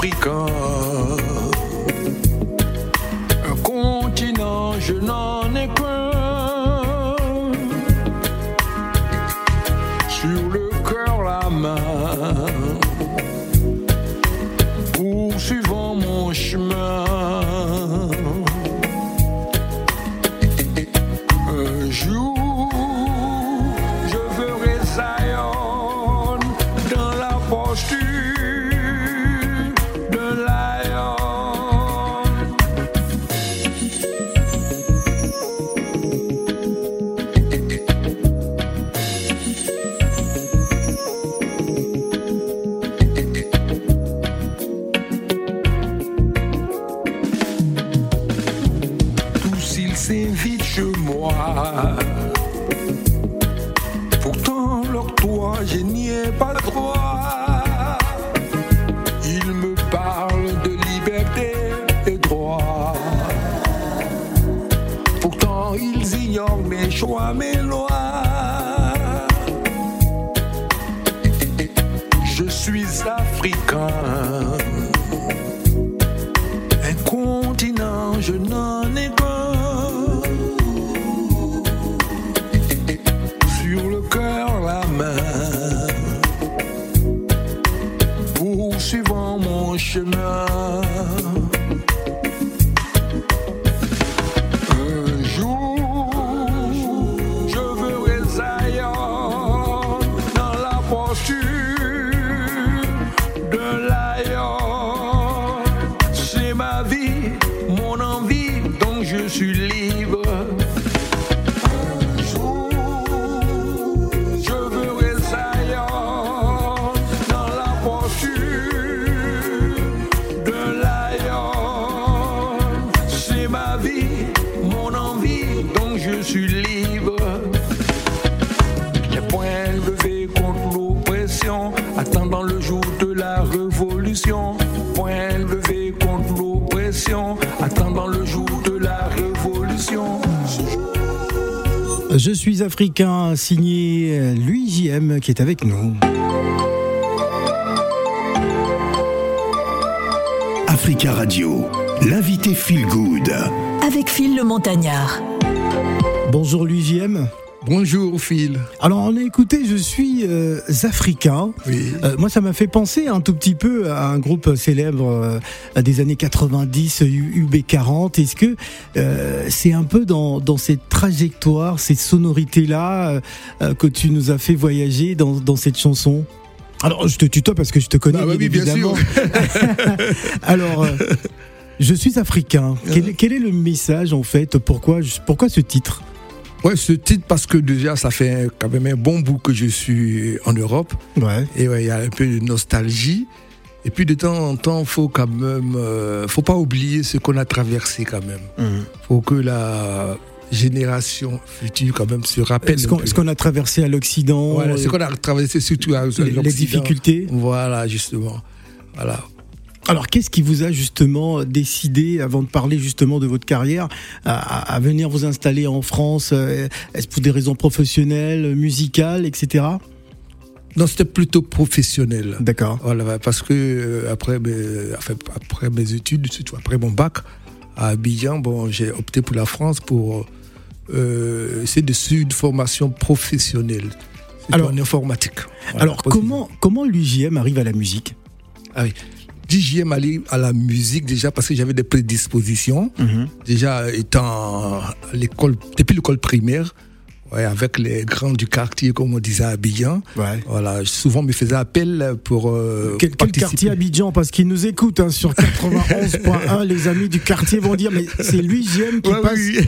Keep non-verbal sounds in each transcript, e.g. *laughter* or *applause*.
Un continent, je n'en ai qu'un. Sur le cœur, la main. Poursuivant mon chemin. Un jour, je verrai Zion dans la posture poursuivant mon chemin. Je suis africain, signé Louis JM qui est avec nous. Africa Radio, l'invité Feel Good. Avec Phil le Montagnard. Bonjour Louis JM. Bonjour Phil. Alors on a écouté Je suis euh, africain. Oui. Euh, moi ça m'a fait penser un tout petit peu à un groupe célèbre euh, des années 90, U- UB40. Est-ce que c'est un peu dans, dans cette trajectoire, cette sonorité-là euh, que tu nous as fait voyager dans, dans cette chanson? Alors, je te tutoie parce que je te connais, Ah bah oui, bien évidemment. *laughs* Alors, je suis africain. Quel, quel est le message, en fait? Pourquoi, pourquoi ce titre? Ouais, ce titre parce que déjà ça fait quand même un bon bout que je suis en Europe Ouais. et ouais, il y a un peu de nostalgie. Et puis de temps en temps, faut quand même, euh, faut pas oublier ce qu'on a traversé quand même. Mhm. Faut que la génération future quand même se rappelle. Ce qu'on ce qu'on a traversé à l'Occident, Voilà, euh, ce qu'on a traversé surtout à les, les l'Occident. difficultés. Voilà, justement. Voilà. Alors, qu'est-ce qui vous a justement décidé, avant de parler justement de votre carrière, à, venir vous installer en France euh, Est-ce pour des raisons professionnelles, musicales, etc. Non, c'était plutôt professionnel. D'accord. Voilà, parce que euh, après, mes, enfin, après mes études, surtout après mon bac à Abidjan, bon, j'ai opté pour la France pour euh, essayer de suivre une formation professionnelle. Alors- en informatique. Voilà, Alors, comment, comment l'UJM arrive à la musique? Ah oui. DJM allé à la musique déjà parce que j'avais des prédispositions. Déjà étant à l'école, depuis l'école primaire, Ouais, avec les grands du quartier, comme on disait à Abidjan. Ouais. Voilà, souvent me faisait appel pour euh, Quel, quartier Abidjan? Parce qu'ils nous écoutent hein, sur 91.1. les amis du quartier vont dire mais c'est lui JM qui Ouais, passe. oui,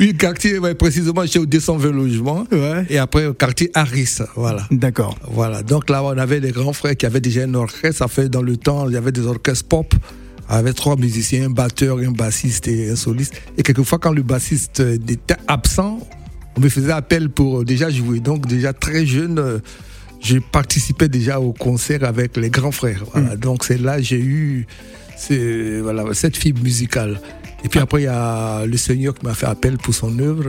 oui. *laughs* quartier, ouais, précisément, au 220 logements. Et après, au quartier Harris, voilà. D'accord. Voilà, donc là, on avait des grands frères qui avaient déjà un orchestre. Ça fait dans le temps, il y avait des orchestres pop avec trois musiciens, un batteur, un bassiste et un soliste. Et quelquefois, quand le bassiste était absent, on me faisait appel pour euh, déjà jouer. Donc, déjà très jeune, euh, je participais déjà au concert avec les grands frères. Voilà. Donc, c'est là que j'ai eu voilà, cette fibre musicale. Et puis après, il y a le Seigneur qui m'a fait appel pour son œuvre.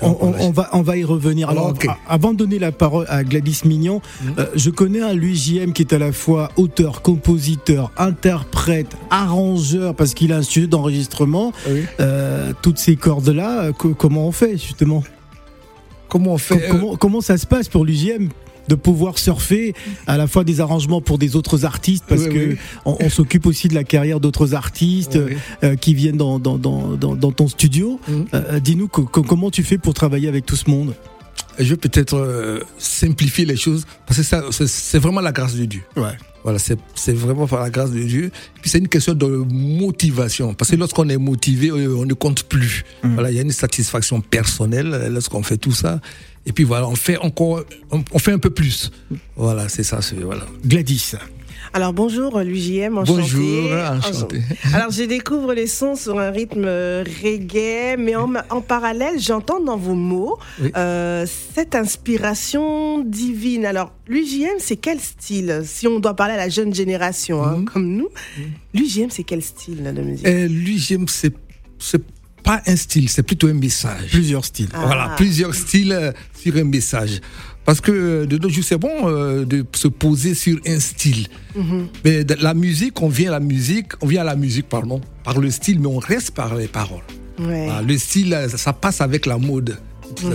On, va, on va y revenir. Alors, Ok. a- avant de donner la parole à Gladys Mignon, euh, je connais un Louis JM qui est à la fois auteur, compositeur, interprète, arrangeur, parce qu'il a un studio d'enregistrement. Oui. Euh, toutes ces cordes-là, co- comment on fait justement? Comment on fait Com- comment, comment ça se passe pour l'UGM de pouvoir surfer à la fois des arrangements pour des autres artistes? Parce Oui, que oui. on, on s'occupe aussi de la carrière d'autres artistes Oui. euh, qui viennent dans, dans, dans, dans, ton studio. Mhm. Euh, Dis-nous co- co- comment tu fais pour travailler avec tout ce monde? Je vais peut-être euh, simplifier les choses parce que ça, c'est, vraiment la grâce de Dieu. Ouais. Voilà, c'est, c'est vraiment par la grâce de Dieu. Puis c'est une question de motivation. Parce que lorsqu'on est motivé, euh, on ne compte plus. Voilà, il y a une satisfaction personnelle euh, lorsqu'on fait tout ça. Et puis voilà, on fait encore, on, on fait un peu plus. Voilà, c'est ça. C'est, voilà. Gladys. Alors bonjour Louis JM, enchanté. Bonjour, enchanté. Alors je découvre les sons sur un rythme euh, reggae, mais en, en parallèle j'entends dans vos mots Oui. euh, cette inspiration divine. Alors Louis JM c'est quel style? Si on doit parler à la jeune génération hein, Mhm. comme nous, Louis JM c'est quel style de musique? J'aime, c'est, c'est pas un style, c'est plutôt un message. Plusieurs styles. Ah. Voilà, plusieurs styles euh, sur un message. Parce que de nos jours, c'est bon euh, de se poser sur un style. Mhm. Mais de la musique, on vient à la musique, on vient à la musique, pardon, par le style, mais on reste par les paroles. Ouais. Le style, ça passe avec la mode.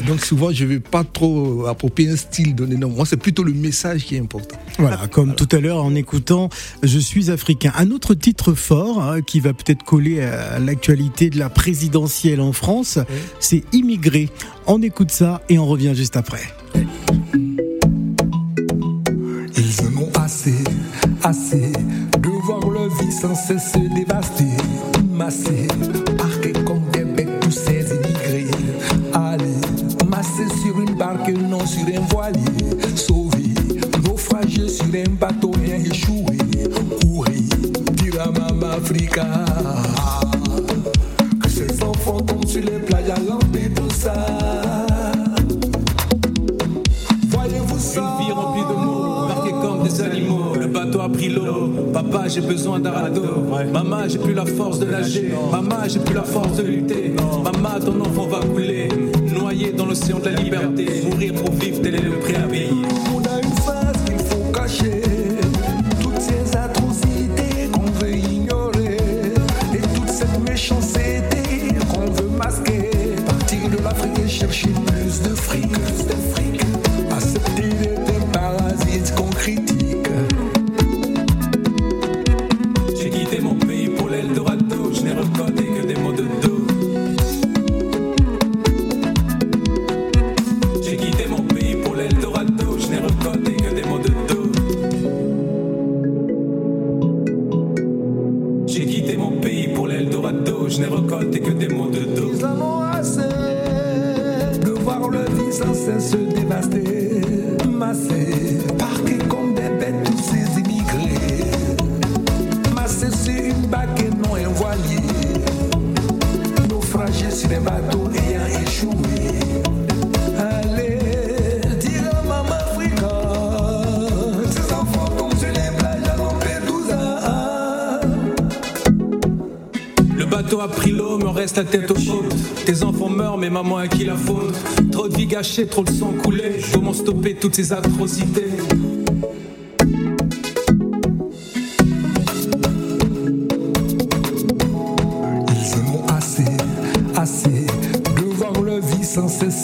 Donc souvent, je ne vais pas trop approprier un style donné. Non, moi, c'est plutôt le message qui est important. Voilà, comme tout à l'heure en écoutant Je suis africain. Un autre titre fort hein, qui va peut-être coller à l'actualité de la présidentielle en France, c'est Immigré. On écoute ça et on revient juste après. Ils en ont assez, assez de voir leur vie sans cesse se dévaster, massés, sur un voilier, sauvés, naufragés sur un bateau bien échoué. Oué, dira Mama Africa. Que ces enfants tombent sur les plages à Lampedusa. Voyez-vous ça? Une vie remplie de mots, marqués comme des animaux. Le bateau a pris l'eau. Papa, j'ai besoin d'un radeau. Maman, j'ai plus la force de nager. Maman, j'ai plus la force de lutter. Maman, ton enfant va couler. Dans l'océan de la liberté. Mourir pour vivre, tel est le prix à payer. La tête aux côtes. Tes enfants meurent, mais maman à qui la faute Trop de vie gâchée, trop de sang coulé. Comment stopper toutes ces atrocités? Ils en ont assez, assez de voir leur vie sans cesse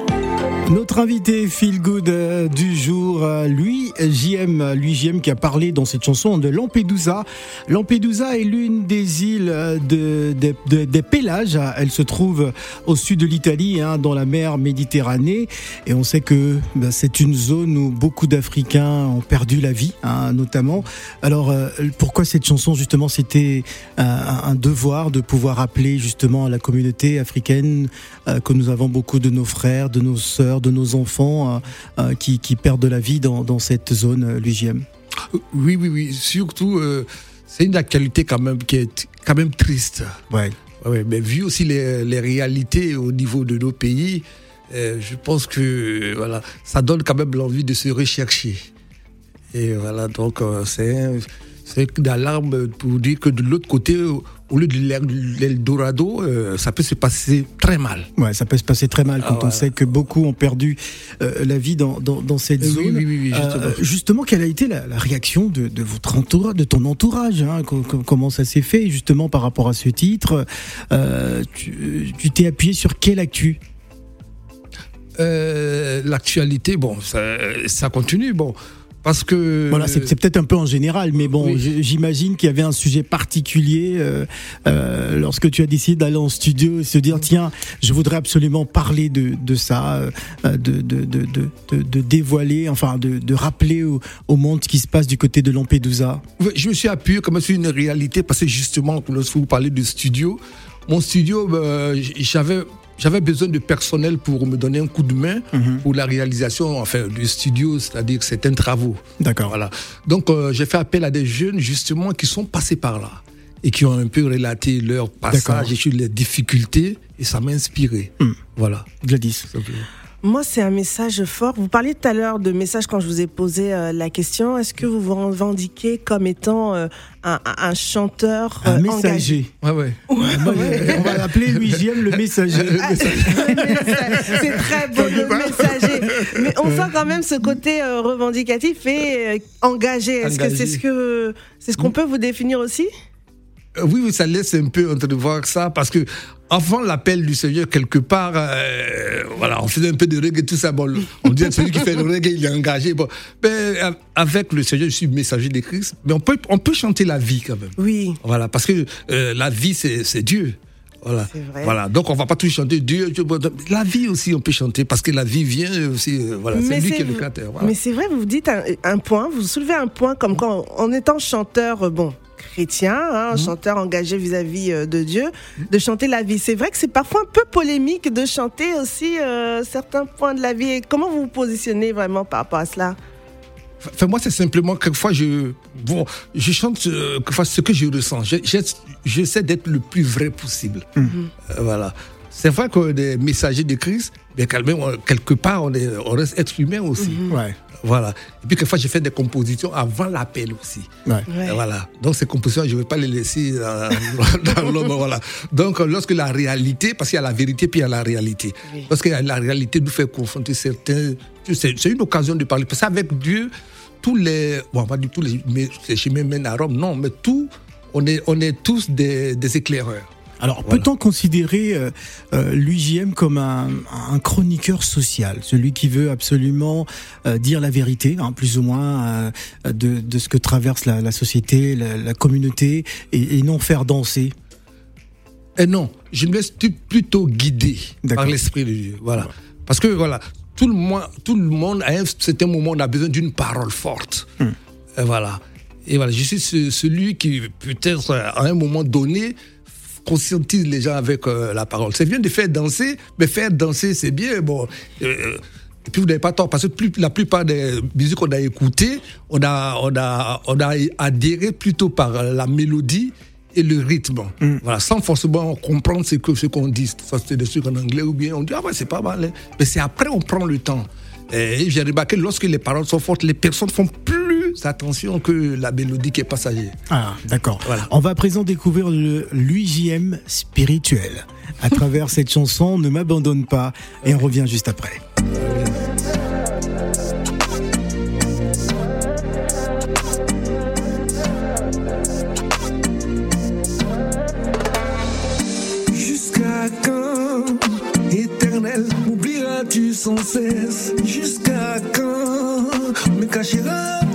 Notre invité feel good euh, du jour, euh, lui, JM, lui qui a parlé dans cette chanson de Lampedusa. Lampedusa est l'une des îles euh, de, de- de- des Pélages. Elle se trouve au sud de l'Italie, hein, dans la mer Méditerranée. Et on sait que ben, c'est une zone où beaucoup d'Africains ont perdu la vie, hein, notamment. Alors, pourquoi cette chanson, justement, c'était un, devoir de pouvoir rappeler justement à la communauté africaine que nous avons beaucoup de nos frères, de nos sœurs, de nos enfants euh, euh, qui, qui perdent la vie dans, dans cette zone, euh, l'UGM. Oui, oui, oui. Surtout, c'est une actualité quand même qui est quand même triste. Ouais. Ouais, mais vu aussi les, les réalités au niveau de nos pays, euh, je pense que voilà, ça donne quand même l'envie de se rechercher. Et voilà, donc euh, c'est c'est une alarme pour dire que de l'autre côté, au lieu de l'El- l'Eldorado, euh, ça peut se passer très mal. Ouais, ça peut se passer très mal quand Ah, on voilà. sait que beaucoup ont perdu euh, la vie dans, dans, dans cette Oui, zone. oui, oui, oui, justement. Euh, justement, quelle a été la, la réaction de, de votre entourage, de ton entourage hein, co- co- Comment ça s'est fait justement par rapport à ce titre Euh, Tu t'es appuyé sur quelle actu? Euh, L'actualité, bon, ça, ça continue, bon, parce que Voilà, c'est peut-être un peu en général, mais bon, Oui. j'imagine qu'il y avait un sujet particulier euh, euh, lorsque tu as décidé d'aller en studio et se dire tiens, je voudrais absolument parler de, de ça, euh, de, de, de, de, dévoiler, enfin de, de rappeler au, au monde ce qui se passe du côté de Lampedusa. Je me suis appuyé comme sur une réalité parce que justement, lorsque vous parlez de studio, mon studio, euh, j'avais j'avais besoin de personnel pour me donner un coup de main pour la réalisation enfin, du studio, c'est-à-dire certains travaux. D'accord. Voilà. Donc euh, j'ai fait appel à des jeunes justement qui sont passés par là et qui ont un peu relaté leur passage et sur les difficultés et ça m'a inspiré. Voilà. Gladys. Moi, c'est un message fort. Vous parliez tout à l'heure de message quand je vous ai posé euh, la question. Est-ce que vous vous revendiquez comme étant euh, un, un- un chanteur Un euh, engagé? Messager. Ouais, ouais. Moi, on va l'appeler l'UGM le messager. Ah, *laughs* C'est très beau le messager. Mais on sent quand même ce côté euh, revendicatif et euh, engagé. Est-ce que c'est ce que c'est ce qu'on peut vous définir aussi? Oui, oui, ça laisse un peu entrevoir ça parce que avant l'appel du Seigneur, quelque part, euh, voilà, on faisait un peu de reggae, tout ça. Bon, on dit celui qui fait le reggae, il est engagé. Bon, mais euh, avec le Seigneur, je suis messager de Christ, mais on peut, on peut chanter la vie quand même. Oui. Voilà, parce que euh, la vie, c'est Dieu. Voilà. Vrai. voilà. Donc, on va pas tout chanter Dieu, La vie aussi, on peut chanter parce que la vie vient aussi. euh, Voilà, c'est Mais lui c'est qui est le créateur. Voilà. Mais c'est vrai, vous vous dites un, un point, vous soulevez un point comme quand, en étant chanteur, euh, bon, chrétien, hein, Mhm. un chanteur engagé vis-à-vis euh, de Dieu, de chanter la vie. C'est vrai que c'est parfois un peu polémique de chanter aussi euh, certains points de la vie. Et comment vous vous positionnez vraiment par rapport à cela? Enfin, moi, c'est simplement, quelquefois, je, bon, je chante euh, quelquefois ce que je ressens. Je- je- J'essaie d'être le plus vrai possible. Euh, voilà. C'est vrai qu'on est des messagers de Christ, mais quand même, on- quelque part, on, est, on reste être humain aussi. Ouais. Voilà. Et puis, quelquefois, j'ai fait des compositions avant l'appel aussi. Ouais. Ouais. Et Voilà. Donc, ces compositions, je ne vais pas les laisser dans, *laughs* dans l'homme. Voilà. Donc, lorsque la réalité, parce qu'il y a la vérité, puis il y a la réalité. Oui. Lorsque la réalité nous fait confronter certains. C'est une occasion de parler. Parce qu'avec Dieu, tous les. Bon, on va dire tous les. Ces chemins mènent à Rome. Non, mais tout. On est, on est tous des, des éclaireurs. Alors, Voilà. peut-on considérer euh, euh, l'UJM comme un, un chroniqueur social, celui qui veut absolument euh, dire la vérité, hein, plus ou moins, de, de ce que traverse la, la société, la, la communauté, et, et non faire danser? Et non, je me laisse plutôt guider par l'Esprit de Dieu. Voilà. Parce que voilà, tout le, monde, tout le monde, à un certain moment, on a besoin d'une parole forte. Et voilà. Et voilà, je suis ce- celui qui, peut-être, à un moment donné, conscientise les gens avec euh, la parole. C'est bien de faire danser, mais faire danser, c'est bien. Bon. euh, et puis vous n'avez pas tort, parce que plus, la plupart des musiques qu'on a écoutées, on a, on, a, on a adhéré plutôt par la mélodie et le rythme. Voilà, sans forcément comprendre ce que ce qu'on dit. Ça, c'est des trucs en anglais ou bien on dit, ah ouais, c'est pas mal. hein. Mais c'est après, on prend le temps. Et j'ai remarqué, lorsque les paroles sont fortes, les personnes font plus attention que la mélodie qui est passagère. Ah, d'accord. Voilà. On va à présent découvrir le l'UJM spirituel à travers cette chanson Ne m'abandonne pas, et on revient juste après. Sans cesse. Jusqu'à quand? Me cacheras-tu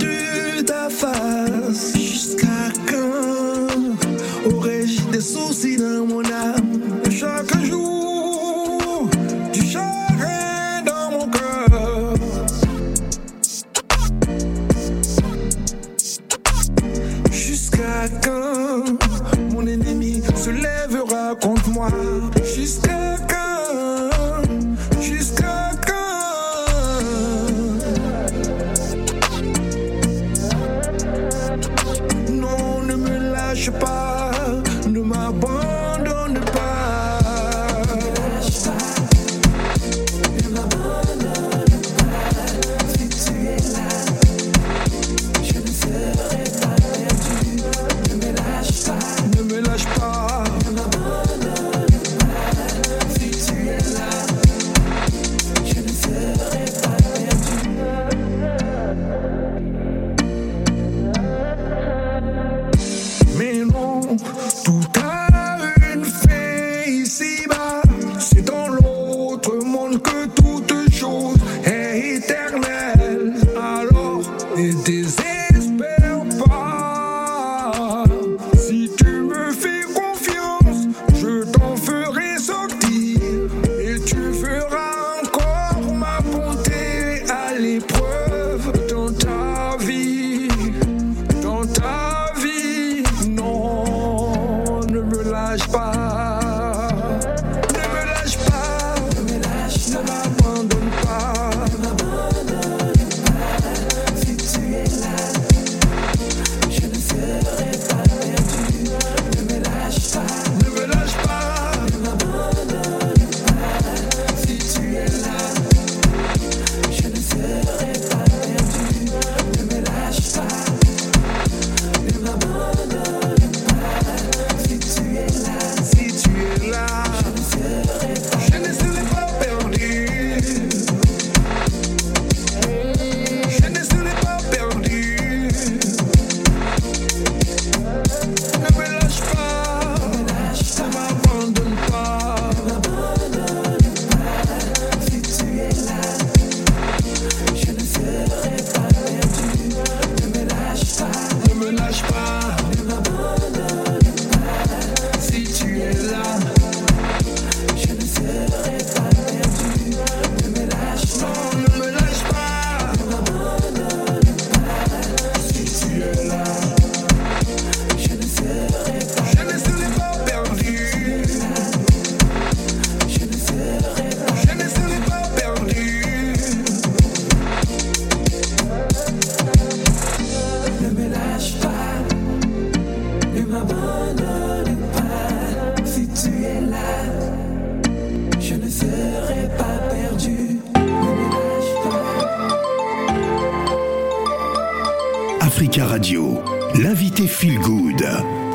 Africa Radio, l'invité Feel Good.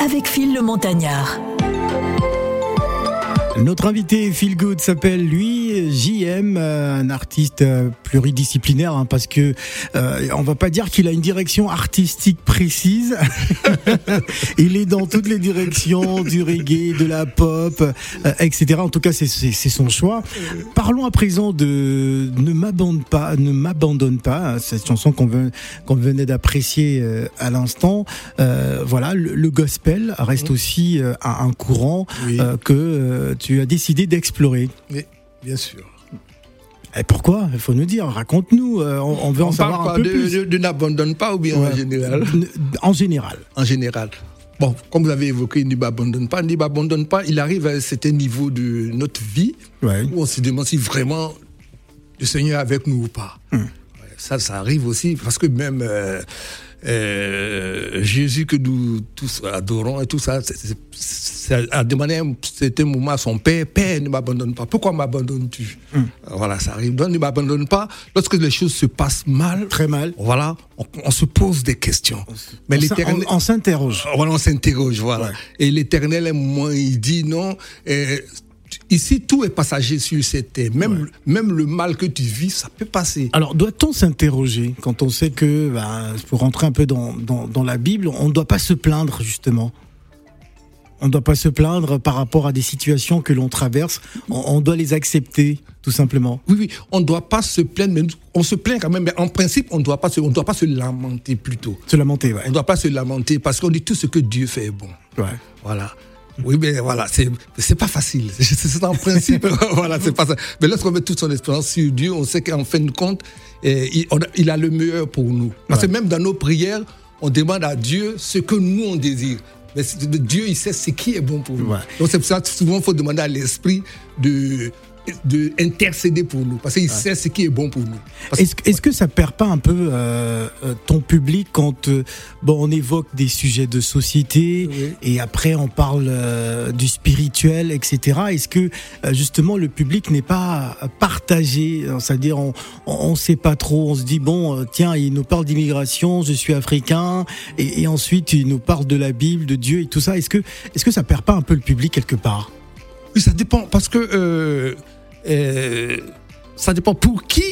Avec Phil le Montagnard. Notre invité Feel Good s'appelle lui JM, euh, un artiste euh, pluridisciplinaire hein, parce que euh, on va pas dire qu'il a une direction artistique précise. *laughs* Il est dans toutes les directions du reggae, de la pop, euh, etc. En tout cas, c'est son choix. Parlons à présent de Ne m'abandonne pas, ne m'abandonne pas, hein, cette chanson qu'on venait d'apprécier à l'instant. Euh, voilà, le, le gospel reste aussi euh, un, courant Oui. que tu as décidé d'explorer. Oui, bien sûr. Et pourquoi? Il faut nous dire, raconte-nous, euh, on, on veut en savoir un peu de, plus. de- de n'abandonne pas ou bien en général? En général. En général. Bon, comme vous avez évoqué, ne m'abandonne pas. Ne m'abandonne pas, il arrive à un certain niveau de notre vie Ouais. où on se demande si vraiment le Seigneur est avec nous ou pas. Hmm. Ça, ça arrive aussi parce que même euh, euh, Jésus que nous tous adorons et tout ça, c'est- c'est- c'est- a demandé à un moment à son Père, Père, ne m'abandonne pas. Pourquoi m'abandonnes-tu? Hmm. Voilà, ça arrive. Donc ne m'abandonne pas. Lorsque les choses se passent mal, Très mal. voilà, on, on se pose des questions. Mais On s'in- l'éternel... on, on s'interroge. Voilà, on s'interroge, voilà. Ouais. Et l'éternel, à un moment, il dit non. euh, ici, tout est passager sur cette terre. Même, même le mal que tu vis, ça peut passer. Alors, doit-on s'interroger quand on sait que, ben, pour rentrer un peu dans, dans, dans la Bible, on ne doit pas se plaindre, justement? On ne doit pas se plaindre par rapport à des situations que l'on traverse. On, on doit les accepter, tout simplement. Oui, oui, on ne doit pas se plaindre, mais on se plaint quand même. Mais en principe, on ne doit pas se, on doit pas se lamenter plutôt. Se lamenter, ouais. On ne doit pas se lamenter parce qu'on dit tout ce que Dieu fait est bon. Ouais. Voilà. Oui, mais voilà, c'est c'est pas facile. *laughs* C'est en principe, *laughs* voilà, c'est pas ça. Mais lorsqu'on met toute son espérance sur Dieu, on sait qu'en fin de compte, eh, il, a, il a le meilleur pour nous. Parce que même dans nos prières, on demande à Dieu ce que nous on désire. Mais Dieu, il sait ce qui est bon pour nous. Ouais. Donc c'est pour ça que souvent, il faut demander à l'esprit de de intercéder pour nous parce qu'il sait ce qui est bon pour nous. Parce que- Est-ce est-ce que ça perd pas un peu euh, euh, ton public quand euh, bon on évoque des sujets de société Oui. et après on parle euh, du spirituel etc. Est-ce que justement le public n'est pas partagé? C'est-à-dire on, on sait pas trop, on se dit bon tiens il nous parle d'immigration, je suis africain et, et ensuite il nous parle de la Bible, de Dieu et tout ça. Est-ce que est-ce que ça perd pas un peu le public quelque part? Oui, ça dépend parce que euh, euh, ça dépend pour qui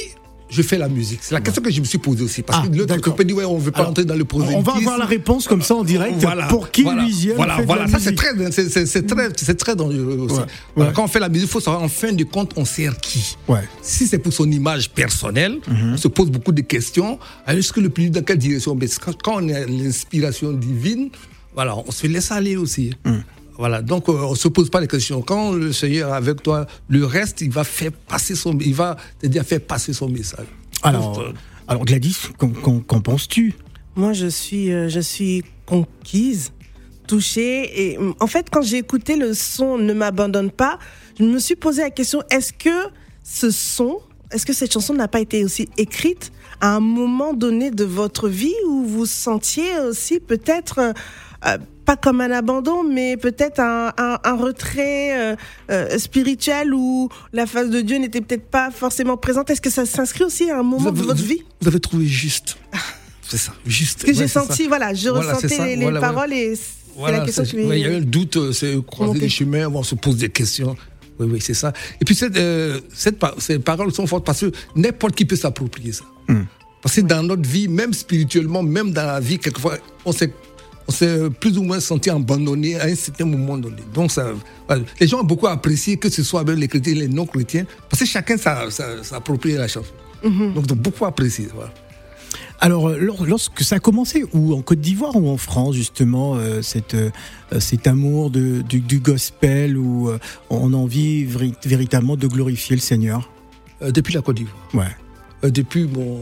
je fais la musique. C'est la question que je me suis posée aussi. Parce Ah, que l'autre peut dire, ouais, on veut pas Alors, entrer dans le prosélytisme. On va avoir la réponse comme ça en direct. Voilà, pour qui voilà, Louisiane Voilà, fait de voilà. la ça c'est très, c'est, très, c'est très dangereux aussi. Ouais, Voilà, ouais. Quand on fait la musique, il faut savoir en fin de compte, on sert qui? Ouais. Si c'est pour son image personnelle, Mhm. on se pose beaucoup de questions. Alors, Est-ce que le public dans quelle direction? Mais quand, on a l'inspiration divine, voilà, on se laisse aller aussi. Mhm. Voilà, donc euh, on se pose pas les questions. Quand le Seigneur est avec toi, le reste, il va faire passer son, il va c'est-à-dire faire passer son message. Alors, alors Gladys, qu'en, penses-tu? Moi, je suis, euh, je suis conquise, touchée. Et en fait, quand j'ai écouté le son Ne m'abandonne pas, je me suis posé la question est-ce que ce son, est-ce que cette chanson n'a pas été aussi écrite à un moment donné de votre vie où vous sentiez aussi peut-être. euh, pas comme un abandon, mais peut-être un, un, un retrait euh, euh, spirituel où la face de Dieu n'était peut-être pas forcément présente. Est-ce que ça s'inscrit aussi à un moment de votre vie? Vous avez trouvé juste. C'est ça, juste. Ce que Ouais, j'ai ça. senti, voilà, je Voilà, ressentais ça, les, les voilà, voilà. paroles et c'est Voilà, la question que je Il y a eu le doute, euh, c'est croiser Remonter. les chemins, on se pose des questions. Oui, oui, c'est ça. Et puis, cette, euh, cette, ces paroles sont fortes parce que n'importe qui peut s'approprier ça. Parce que dans notre vie, même spirituellement, même dans la vie, quelquefois, on s'est, on s'est plus ou moins senti abandonné à un certain moment donné. Donc, ça, les gens ont beaucoup apprécié que ce soit avec les chrétiens et les non-chrétiens, parce que chacun s'a- s'a- s'approprie la chanson. Donc, ils ont beaucoup apprécié. Voilà. Alors, euh, lor- lorsque ça a commencé, ou en Côte d'Ivoire ou en France, justement, euh, cette, euh, cet amour de, du, du gospel, où euh, on a envie véritablement de glorifier le Seigneur? Euh, depuis la Côte d'Ivoire. Ouais, Euh, depuis mon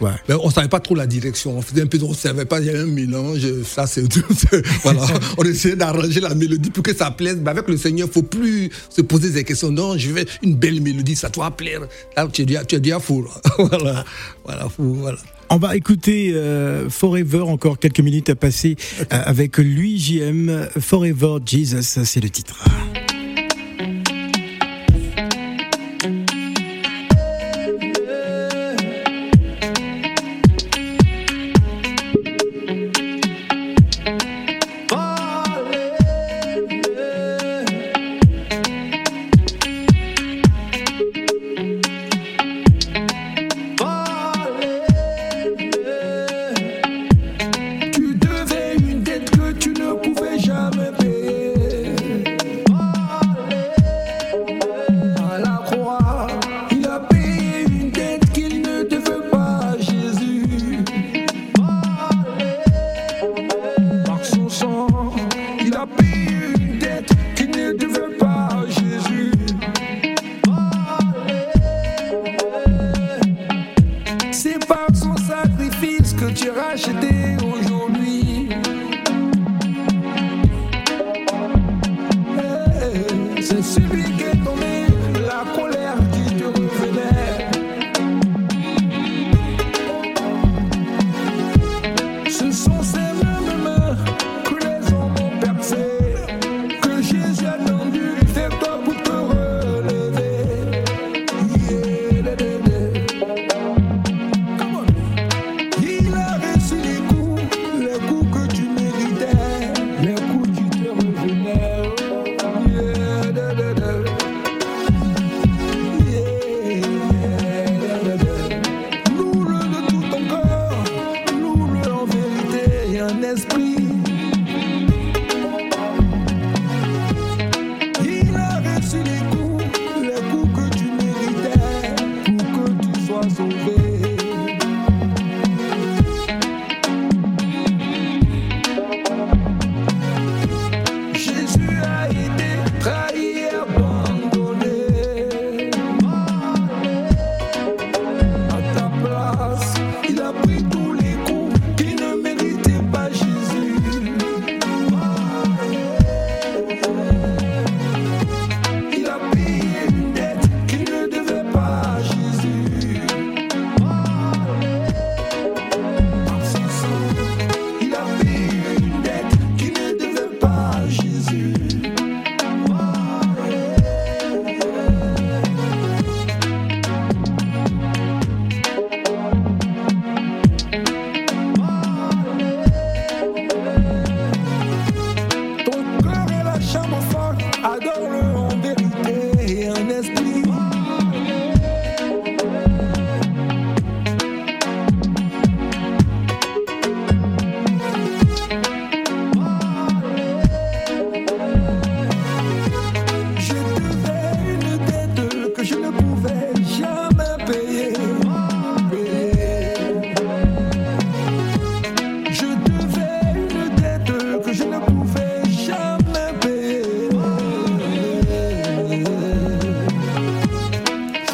ouais. Mais on savait pas trop la direction. On faisait un peu, on savait pas, il y avait un mélange. Ça, c'est tout. *laughs* Voilà. on essayait d'arranger la mélodie pour que ça plaise. Mais avec le Seigneur, faut plus se poser des questions. Non, je veux une belle mélodie, ça doit plaire. Là, tu es déjà, tu es déjà fou. là. *laughs* voilà. Voilà, fou, voilà. On va écouter euh, Forever, encore quelques minutes à passer euh, avec lui, JM. Forever Jesus, c'est le titre.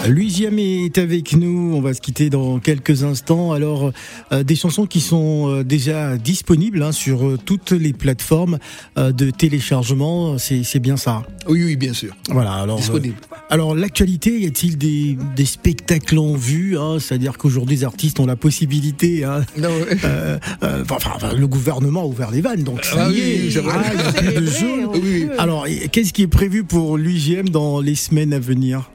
Louis Giamé est avec nous. On va se quitter dans quelques instants. Alors, euh, des chansons qui sont euh, déjà disponibles hein, sur euh, toutes les plateformes euh, de téléchargement. C'est c'est bien ça. Oui, oui, bien sûr. Voilà. Alors, Disponible. euh, alors l'actualité, y a-t-il des, des spectacles en vue hein? C'est-à-dire qu'aujourd'hui, les artistes ont la possibilité. Hein, *laughs* Non, ouais. euh, euh, enfin, enfin, le gouvernement a ouvert les vannes, donc ça Ah y oui, est. oui. Ah, il y a plus de jeu. Oui, oui. Alors, qu'est-ce qui est prévu pour l'UGM dans les semaines à venir?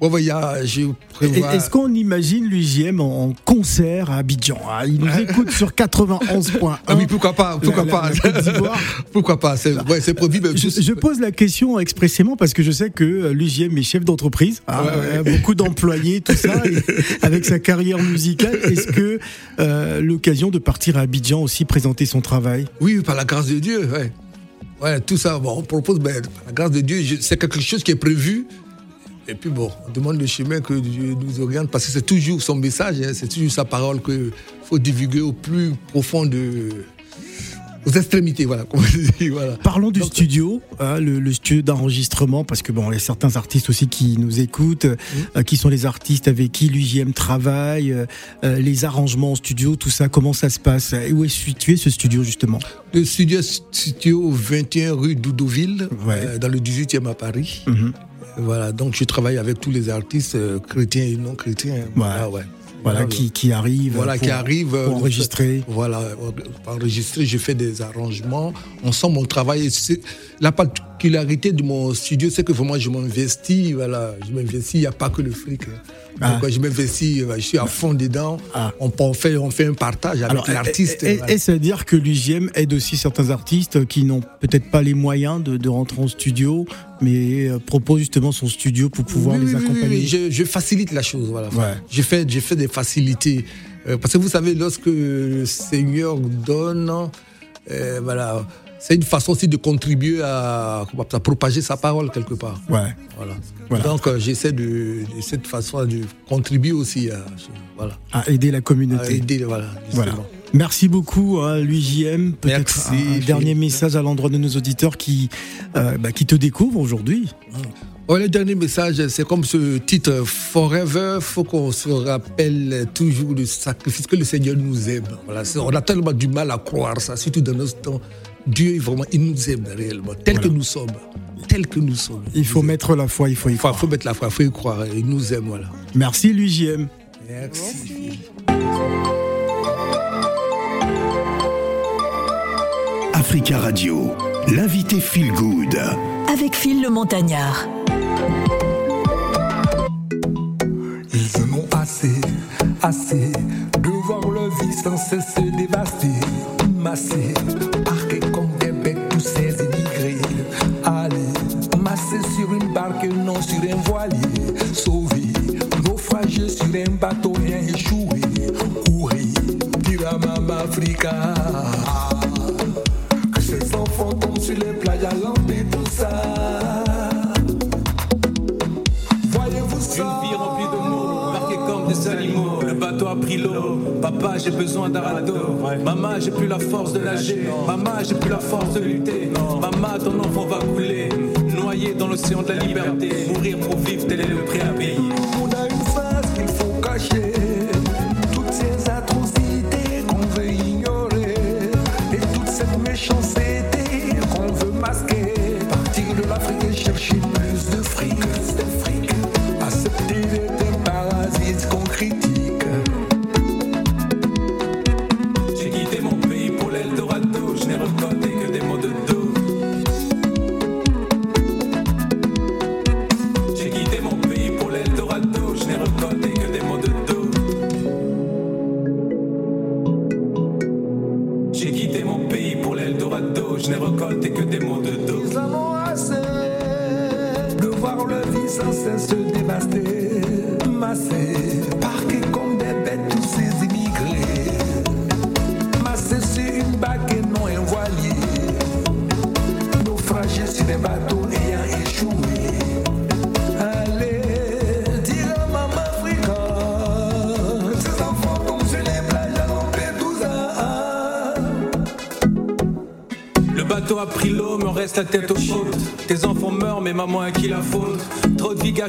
Ouais, ouais, prévois. Est-ce qu'on imagine l'UGM en concert à Abidjan Ah, Il nous écoute sur 91.1. Ah oui, pourquoi pas, pourquoi La- pas. la *laughs* pourquoi pas, c'est ouais, prévu. mais Je, pose la question expressément parce que je sais que euh, l'UGM est chef d'entreprise, hein, euh, beaucoup d'employés, tout ça, et *laughs* avec sa carrière musicale. Est-ce que euh, l'occasion de partir à Abidjan aussi présenter son travail? Oui, par la grâce de Dieu, ouais. Tout ça, bon, on propose, ben, par la grâce de Dieu, c'est quelque chose qui est prévu. Et puis bon, on demande le chemin que Dieu nous oriente, parce que c'est toujours son message, hein, c'est toujours sa parole qu'il faut divulguer au plus profond de. Aux extrémités, *laughs* voilà. Parlons du Donc, studio, hein, le, le studio d'enregistrement, parce que bon, il y a certains artistes aussi qui nous écoutent, euh, qui sont les artistes avec qui l'UGM travaille, euh, euh, les arrangements en studio, tout ça, comment ça se passe? Et où est situé ce studio justement? Le studio est situé au 21 rue Doudoville, Ouais. euh, dans le 18e à Paris. Mhm. Voilà, donc je travaille avec tous les artistes euh, chrétiens et non chrétiens. Voilà, ouais. Voilà, qui, qui arrive. Voilà, pour- qui arrive. euh, pour enregistrer. Voilà, euh, pour enregistrer, je fais des arrangements. Ensemble, on travaille. Et La particularité de mon studio, c'est que vraiment, je m'investis. Voilà, je m'investis. Il n'y a pas que le fric. hein. Ah. Donc, je m'investis. euh, Je suis à fond dedans. Ah. On, on fait, on fait un partage avec l'artiste. est- voilà. Est-ce à dire que l'UGM aide aussi certains artistes qui n'ont peut-être pas les moyens de, de rentrer en studio, mais euh, propose justement son studio pour pouvoir Oui, les oui, accompagner oui, Je, je facilite la chose, voilà. Ouais. Je fais, je fais des facilités. Euh, parce que vous savez, lorsque le Seigneur donne, euh, voilà, c'est une façon aussi de contribuer à, à propager sa parole quelque part. Ouais. Voilà. Voilà. Donc euh, j'essaie de, de cette façon de contribuer aussi à, voilà, À aider la à communauté. aider, voilà, Voilà. Merci beaucoup, hein, l'UJM. Peut-être un, un dernier message à l'endroit de nos auditeurs qui, euh, bah, qui te découvrent aujourd'hui. Ouais, le dernier message, c'est comme ce titre Forever. faut qu'on se rappelle toujours le sacrifice que le Seigneur nous aime. Voilà, on a tellement du mal à croire ça, surtout dans notre temps. Dieu, vraiment, il nous aime réellement, tel Voilà. que nous sommes. Tel que nous sommes. Il faut mettre la foi, il faut y Il faut, croire. mettre la foi, il faut y croire. Il nous aime, voilà. Merci, l'UJM. Merci. Africa Radio, l'invité Feel Good. Avec Phil le Montagnard. Ils en ont assez, assez de voir leur vie sans cesse se dévaster, massés, Que ces enfants tombent sur les plages à tout ça. Voyez-vous ça? Une vie remplie de mots, marqués comme des animaux. Le bateau a pris l'eau. Papa, j'ai besoin d'un radeau. Maman, j'ai plus la force de nager. Maman, j'ai plus la force de lutter. Maman, ton enfant va couler. Noyé dans l'océan de la liberté. Mourir pour vivre, tel est le prix à payer. On a une face qu'il faut cacher.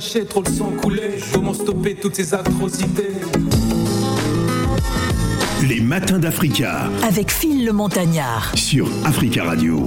lâcher, trop le sang couler. Comment stopper toutes ces atrocités Les matins d'Africa. Avec Phil le Montagnard. Sur Africa Radio.